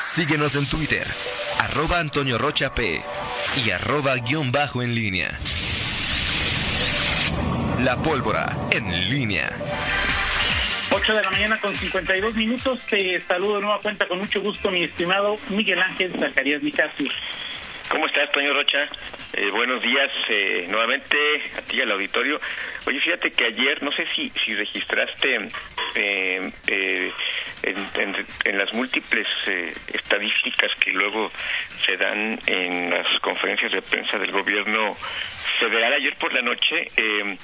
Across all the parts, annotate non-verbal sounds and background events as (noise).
Síguenos en Twitter, arroba Antonio Rocha P y arroba guion bajo en línea. La pólvora en línea. 8 de la mañana con 52 minutos. Te saludo de nueva cuenta con mucho gusto, mi estimado Miguel Ángel Zacarías Nicasio. ¿Cómo estás, Toño Rocha? Eh, buenos días eh, nuevamente a ti al auditorio. Oye, fíjate que ayer, no sé si, si registraste eh, eh en, en, las múltiples eh, estadísticas que luego se dan en las conferencias de prensa del gobierno federal ayer por la noche. Eh,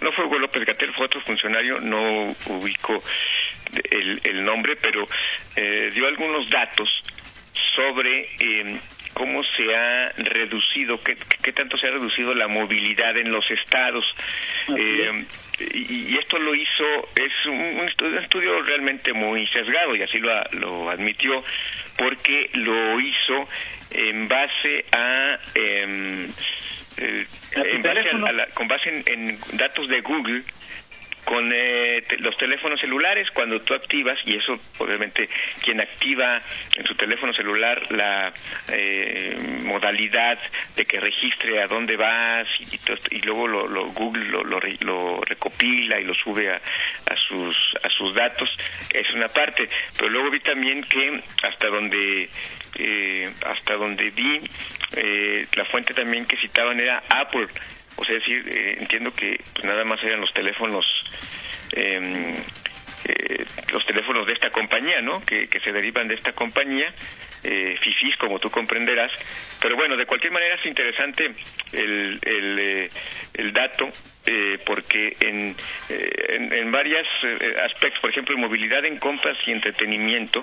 no fue Hugo López Gatel, fue otro funcionario, no ubico el, el nombre, pero dio algunos datos sobre eh, cómo se ha reducido, qué, qué, tanto se ha reducido la movilidad en los estados. Eh, y, esto lo hizo, es un, estudio, realmente muy sesgado y así lo, lo admitió, porque lo hizo en base a... Em, eh, en base a, con base en datos de Google con eh, los teléfonos celulares cuando tú activas y eso obviamente quien activa en su teléfono celular la eh, modalidad de que registre a dónde vas y, y luego lo, Google lo, lo, recopila y lo sube a, a sus a sus datos es una parte. Pero luego vi también que hasta donde eh, hasta donde vi la fuente también que citaban era Apple o sea, decir, eh, entiendo que pues, nada más eran los teléfonos, em, eh, los teléfonos de esta compañía, ¿no? Que, se derivan de esta compañía, eh, como tú comprenderás. Pero bueno, de cualquier manera es interesante el, el, eh, el dato. Eh, porque en, en, en varios aspectos, por ejemplo, en movilidad en compras y entretenimiento,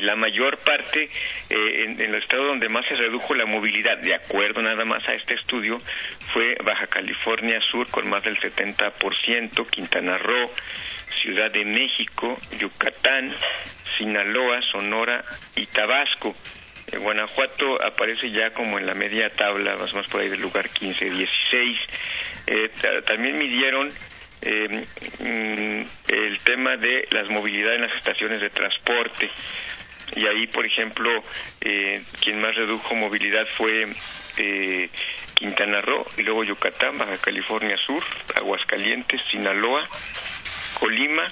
la mayor parte eh, en, el estado donde más se redujo la movilidad, de acuerdo nada más a este estudio, fue Baja California Sur con más del 70%, Quintana Roo, Ciudad de México, Yucatán, Sinaloa, Sonora y Tabasco. Guanajuato aparece ya como en la media tabla, más o menos por ahí del lugar 15, 16. Eh, también midieron eh, mm, el tema de las movilidades en las estaciones de transporte y ahí, por ejemplo, eh, quien más redujo movilidad fue eh, Quintana Roo y luego Yucatán, Baja California Sur, Aguascalientes, Sinaloa, Colima,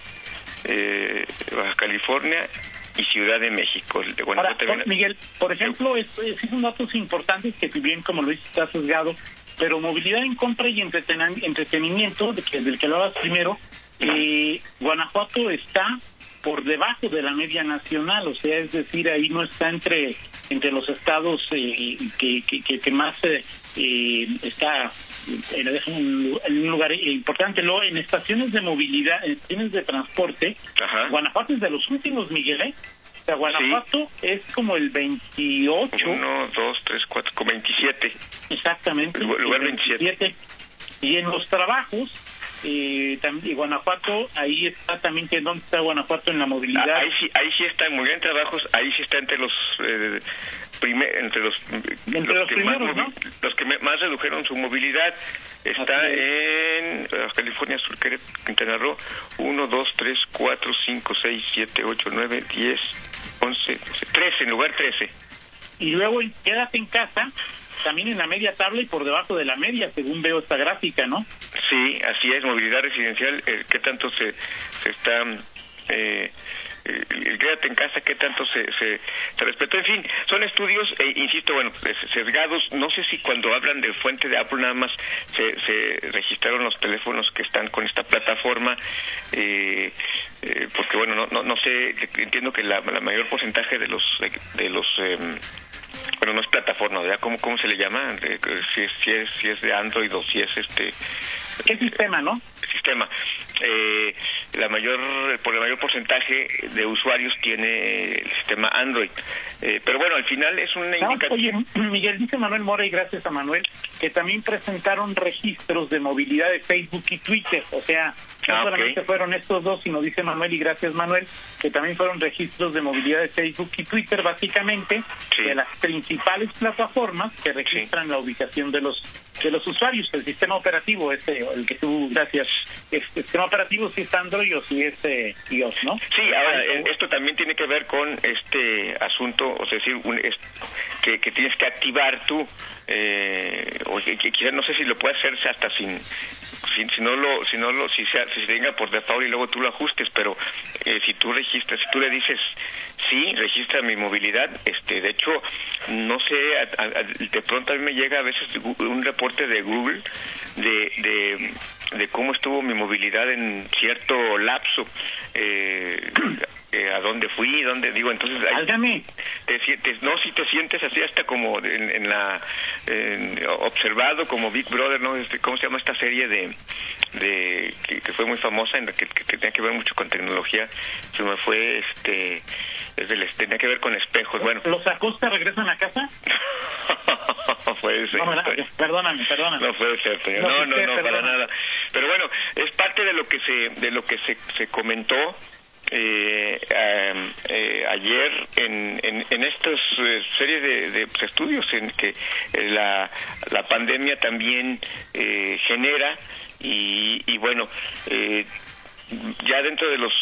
eh, Baja California y Ciudad de México. Ahora, Miguel, por ejemplo, es, son datos importantes que bien como lo dices está sesgado, pero movilidad en compra y entretenimiento, de que, del que hablabas primero, eh, Guanajuato está por debajo de la media nacional, o sea, es decir, ahí no está entre entre los estados eh, que, que, que, más eh, eh está en un lugar importante. Luego, en estaciones de movilidad, en estaciones de transporte, Guanajuato es de los últimos, Miguel, ¿eh? O sea, Guanajuato es como el 28. 1, 2, 3, 4, 27. Exactamente. El lugar 27. Y en los trabajos, eh, también, Guanajuato, ahí está también, que ¿dónde está Guanajuato en la movilidad? Ah, ahí sí, ahí sí está muy bien trabajos, ahí sí está entre los eh, entre los, entre los, que primeros, más, los que más redujeron su movilidad. Está en California Sur, Quintana Roo, 1, 2, 3, 4, 5, 6, 7, 8, 9, 10, 11, 13, en lugar 13. Y luego quédate en casa, también en la media tabla y por debajo de la media, según veo esta gráfica, ¿no? Sí, así es, movilidad residencial, eh, ¿qué tanto se, se está... Eh, el quédate en casa, qué tanto se, se, se respetó. En fin, son estudios, eh, insisto, bueno, sesgados. No sé si cuando hablan de fuente de Apple nada más se, se registraron los teléfonos que están con esta plataforma, eh, eh, porque bueno, no, no, no sé, entiendo que la, mayor porcentaje de los, de, los eh, bueno, no es plataforma, ¿verdad? ¿Cómo, cómo se le llama? Si es, si, es, si es de Android o si es este... ¿Qué sistema, no? Sistema. Eh, la mayor, por el mayor porcentaje de usuarios tiene el sistema Android. Eh, pero bueno, al final es una indicación... Oye, (clears throat) Miguel, dice Manuel Mora, y gracias a Manuel, que también presentaron registros de movilidad de Facebook y Twitter. O sea, no ah, solamente fueron estos dos, sino dice Manuel, y gracias Manuel, que también fueron registros de movilidad de Facebook y Twitter, básicamente, de las principales plataformas que registran la ubicación de los de los usuarios, el sistema operativo, este, el que tú, gracias, este sistema operativo si es Android o si es eh, iOS, ¿no? Sí, ahora, esto también tiene que ver con este asunto, o sea, decir, un, que, que tienes que activar tú, eh, o que, quizás no sé si lo puedes hacer hasta sin, si, si, no lo si no lo si se, si se venga por default y luego tú lo ajustes pero eh, si tú registras si tú le dices sí registra mi movilidad este de hecho no sé de pronto a mí me llega a veces un reporte de Google de, de de cómo estuvo mi movilidad en cierto lapso, eh, eh, a dónde fui, dónde digo, entonces... te, te, no, si te sientes así hasta como en, la... observado como Big Brother, ¿no? Este, ¿Cómo se llama esta serie de... de que, fue muy famosa, en la que, que, tenía que ver mucho con tecnología? Se me fue, este... Desde tenía que ver con espejos, bueno. ¿Los Acosta regresan a casa? (laughs) puede ser. No, perdóname, perdóname. No puede ser, No, no, no, para nada. Pero bueno, es parte de lo que se, de lo que se, se comentó eh, eh, ayer en, en, en estas eh, series de, de pues, estudios en que eh, la, la pandemia también eh, genera y, y bueno eh, ya dentro de los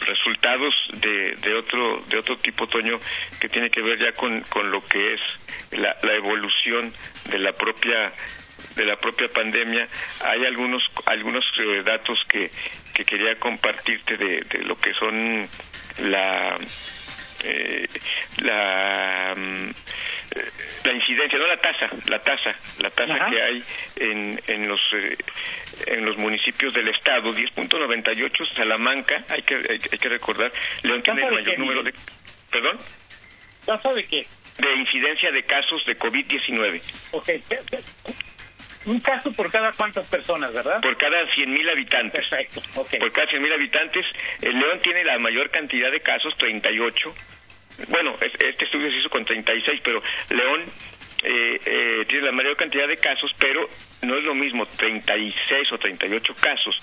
resultados de, de otro de otro tipo Toño que tiene que ver ya con, con lo que es la, la evolución de la propia de la propia pandemia, hay algunos algunos eh, datos que, que quería compartirte de, de lo que son la eh, la mm, la incidencia, no la tasa, la tasa, la tasa que hay en, en los eh, en los municipios del estado, 10.98 Salamanca, hay que hay, que recordar, León tiene el mayor número de ¿Perdón? ¿Tasa de qué? De incidencia de casos de COVID-19. Okay un caso por cada cuántas personas, ¿verdad? Por cada 100.000 habitantes. Perfecto, okay. Por cada 100.000 habitantes. El León tiene la mayor cantidad de casos, 38. Bueno, este estudio se hizo con 36, pero León eh, eh, tiene la mayor cantidad de casos, pero no es lo mismo 36 o 38 casos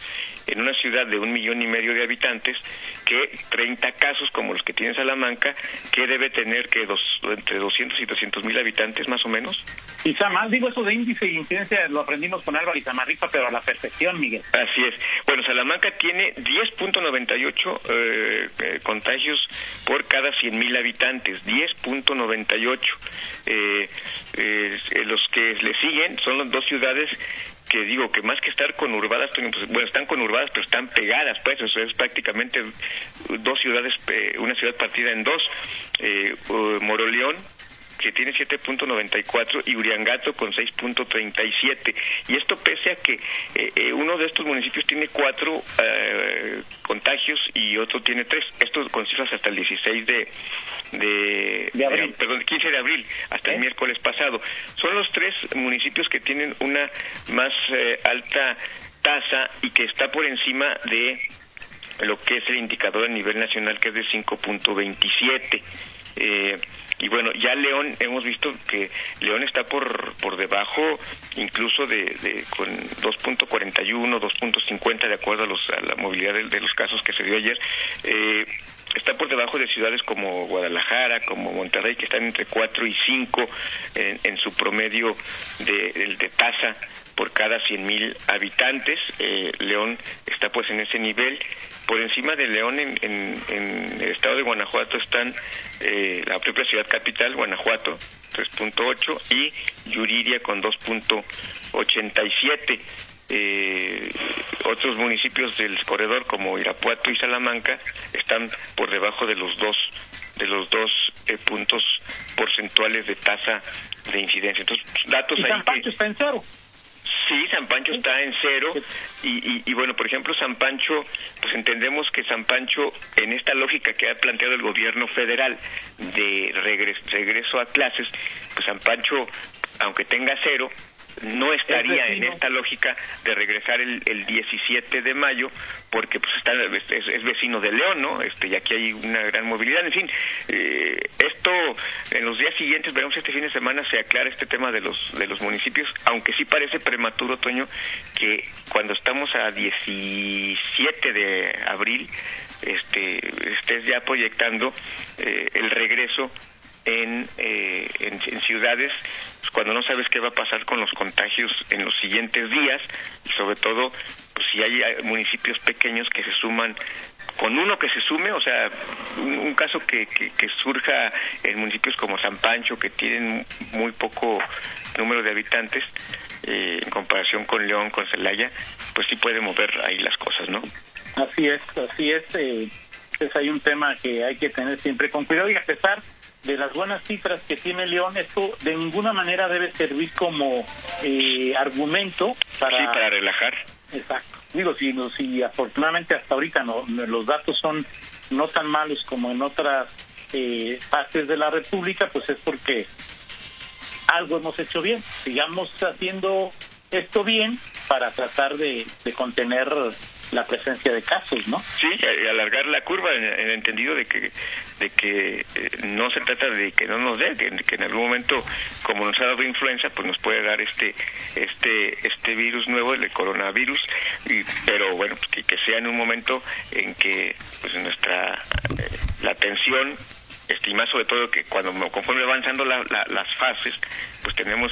en una ciudad de un millón y medio de habitantes que 30 casos como los que tiene Salamanca, que debe tener que dos, entre 200 y 300 mil habitantes más o menos. Quizá más, digo, eso de índice y incidencia lo aprendimos con Álvaro y Samarripa, pero a la perfección, Miguel. Así es. Bueno, Salamanca tiene 10.98 eh, eh, contagios por cada 100 mil habitantes, 10.98. Eh, eh, los que le siguen son las dos ciudades que digo que más que estar conurbadas, bueno, están conurbadas, pero están pegadas, pues, es prácticamente dos ciudades, eh, una ciudad partida en dos, eh, Moroleón que tiene 7.94 y Uriangato con 6.37. Y esto pese a que eh, eh, uno de estos municipios tiene cuatro eh, contagios y otro tiene tres. Esto con cifras hasta el 16 de, de, abril. perdón, 15 de abril, hasta el miércoles pasado. Son los tres municipios que tienen una más alta tasa y que está por encima de lo que es el indicador a nivel nacional que es de 5.27. Eh, y bueno, ya León, hemos visto que León está por, por debajo incluso de, de con 2.41, 2.50 de acuerdo a, los, a la movilidad de, los casos que se dio ayer. Eh, está por debajo de ciudades como Guadalajara, como Monterrey, que están entre 4 y 5 en, su promedio de, de tasa por cada 100.000 habitantes. Eh, León está pues en ese nivel. Por encima de León, en, en, el estado de Guanajuato, están eh, la propia ciudad capital, Guanajuato, 3.8, y Yuriria con 2.87. Eh, otros municipios del corredor como Irapuato y Salamanca están por debajo de los dos de los dos eh, puntos porcentuales de tasa de incidencia. Entonces, datos ¿Y San Pancho está en cero. Sí, San Pancho está en cero y, y, bueno, por ejemplo, San Pancho, pues entendemos que San Pancho, en esta lógica que ha planteado el gobierno federal de regreso a clases, pues San Pancho, aunque tenga cero, no estaría en esta lógica de regresar el, el 17 de mayo porque pues está es, vecino de León no este y aquí hay una gran movilidad. En fin eh, esto en los días siguientes veremos este fin de semana se aclara este tema de los de los municipios aunque sí parece prematuro Toño que cuando estamos a 17 de abril este estés ya proyectando eh, el regreso en, eh, en, ciudades pues, cuando no sabes qué va a pasar con los contagios en los siguientes días y sobre todo pues, si hay municipios pequeños que se suman con uno que se sume, o sea, un, caso que, que, surja en municipios como San Pancho, que tienen muy poco número de habitantes, eh, en comparación con León, con Celaya, pues sí puede mover ahí las cosas, ¿no? Así es, así es. Eh, pues hay un tema que hay que tener siempre con cuidado y a pesar de las buenas cifras que tiene León, esto de ninguna manera debe servir como eh, argumento para... Sí, para relajar. Exacto. Digo, si, si afortunadamente hasta ahorita no, los datos son no tan malos como en otras eh, partes de la República, pues es porque algo hemos hecho bien. Sigamos haciendo esto bien para tratar de, de contener la presencia de casos, ¿no? Sí, alargar la curva en, el entendido de que de que eh, no se trata de que no nos dé, que, en algún momento, como nos ha dado influenza, pues nos puede dar este este este virus nuevo, el coronavirus, y, pero bueno, pues que, que sea en un momento en que pues nuestra eh, la atención estimar sobre todo que cuando conforme avanzando las fases, pues tenemos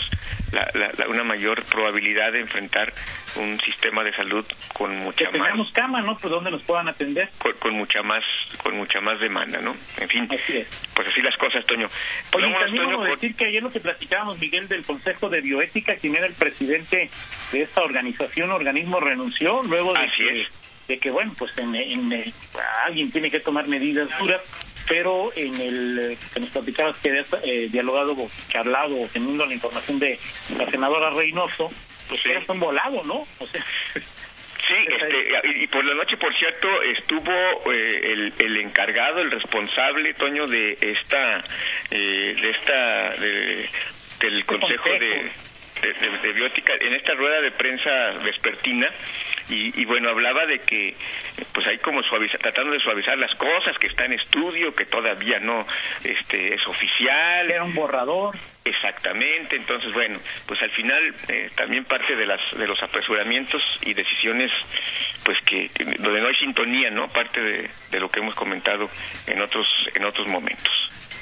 una mayor probabilidad de enfrentar un sistema de salud con mucha que más tengamos cama, ¿no? Pues donde nos puedan atender. Con, mucha más con mucha más demanda, ¿no? En fin, pues así las cosas, Toño. Oye, también decir que ayer lo que platicábamos, Miguel, del Consejo de Bioética, quien era el presidente de esta organización, organismo, renunció luego de que de que bueno pues en, alguien tiene que tomar medidas duras pero en el que nos platicabas que habías eh, dialogado, charlado, teniendo la información de la senadora Reynoso, pues sí. un volado, ¿no? O sea, Sí, (laughs) este, y por la noche, por cierto, estuvo eh, el, el, encargado, el responsable, Toño, de esta, eh, de esta, de, del Consejo de, de, Biótica, en esta rueda de prensa vespertina, y, bueno, hablaba de que, pues ahí como suaviza, tratando de suavizar las cosas, que está en estudio, que todavía no este, es oficial. Era un borrador. Exactamente, entonces bueno, pues al final eh, también parte de las de los apresuramientos y decisiones, pues que donde no hay sintonía, ¿no? Parte de, de lo que hemos comentado en otros en otros momentos.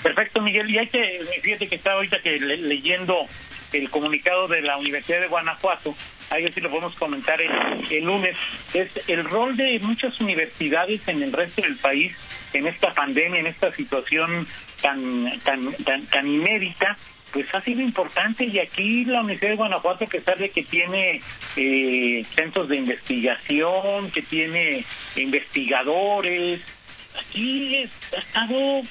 Perfecto, Miguel. Y hay que, fíjate que estaba ahorita que leyendo el comunicado de la Universidad de Guanajuato, ahí sí lo podemos comentar el, lunes, es el rol de muchas universidades en el resto del país en esta pandemia, en esta situación tan, tan, tan, tan inédita, pues ha sido importante. Y aquí la Universidad de Guanajuato, a pesar de que tiene eh, centros de investigación, que tiene investigadores, aquí ha estado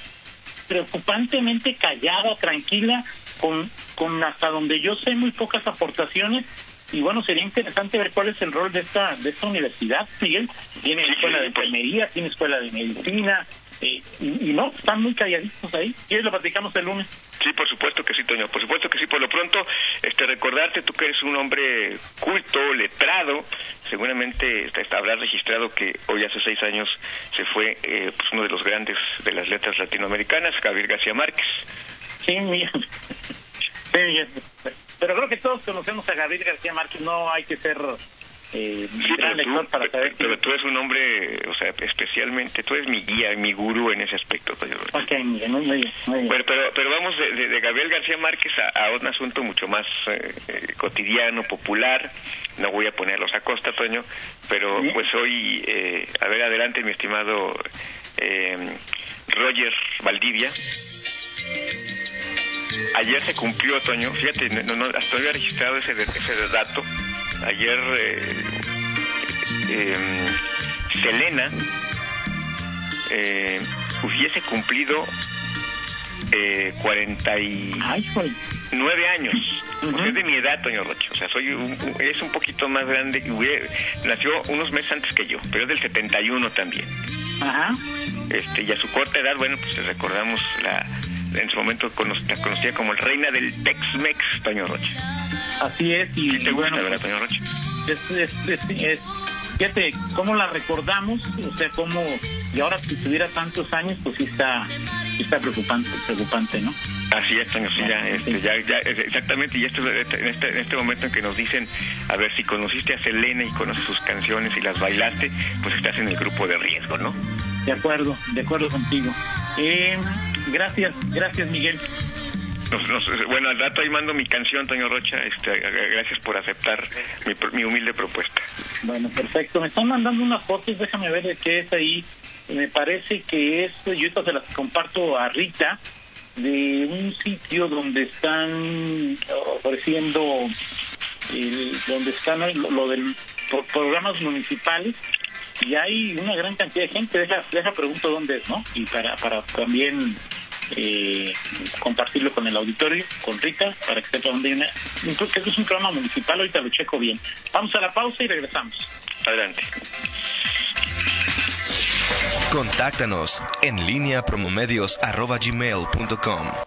preocupantemente callada, tranquila, con, con hasta donde yo sé muy pocas aportaciones y bueno, sería interesante ver cuál es el rol de esta de esta universidad, Miguel. Tiene escuela de enfermería, tiene escuela de medicina, eh, y, no, están muy calladitos ahí. ¿Quieres lo platicamos el lunes? Sí, por supuesto que sí, Toño, por supuesto que sí. Por lo pronto, este recordarte, tú que eres un hombre culto, letrado, seguramente habrás registrado que hoy hace seis años se fue eh, pues uno de los grandes de las letras latinoamericanas, Javier García Márquez. Sí, Miguel. Pero creo que todos conocemos a Gabriel García Márquez, no hay que ser eh, pero, tú, pero, tú eres un hombre, o sea, especialmente, tú eres mi guía, mi gurú en ese aspecto. Pero, pero, vamos de, Gabriel García Márquez a, un asunto mucho más eh, eh, cotidiano, popular. No voy a ponerlos a costa, Toño, pero pues hoy, eh, a ver, adelante, mi estimado Roger Valdivia. Ayer se cumplió, Toño, fíjate, no, no, hasta había registrado ese, ese dato. Ayer eh, em, Selena eh, hubiese cumplido eh, 49 años. Es de mi edad, Toño Roche. O sea, soy es un poquito más grande. nació unos meses antes que yo, pero es del 71 también. Ajá. Este, y a su corta edad, bueno, pues recordamos la en su momento la conocía como el reina del Tex-Mex, Toño Roche. Así es, y, te bueno, gusta, Toño Roche? Es, es, es, fíjate, cómo la recordamos, o sea, cómo, y ahora si tuviera tantos años, pues sí está, está preocupante, preocupante, ¿no? Así es, Toño, sí, ya, este, ya, ya, exactamente, y esto, en, este, en este momento en que nos dicen, a ver, si conociste a Selena y conoces sus canciones y las bailaste, pues estás en el grupo de riesgo, ¿no? De acuerdo, de acuerdo contigo. Eh, Gracias, gracias Miguel. bueno, al rato ahí mando mi canción, Toño Rocha. Este, gracias por aceptar mi, mi, humilde propuesta. Bueno, perfecto. Me están mandando unas fotos, déjame ver de qué es ahí. Me parece que es, yo ahorita se las comparto a Rita, de un sitio donde están ofreciendo, donde están lo, del programas municipales y hay una gran cantidad de gente. Deja, deja pregunto dónde es, ¿no? Y para, para también eh, compartirlo con el auditorio, con Rita, para que sepa dónde viene. Creo que es un programa municipal, ahorita lo checo bien. Vamos a la pausa y regresamos. Adelante. Contáctanos en línea promomedios.com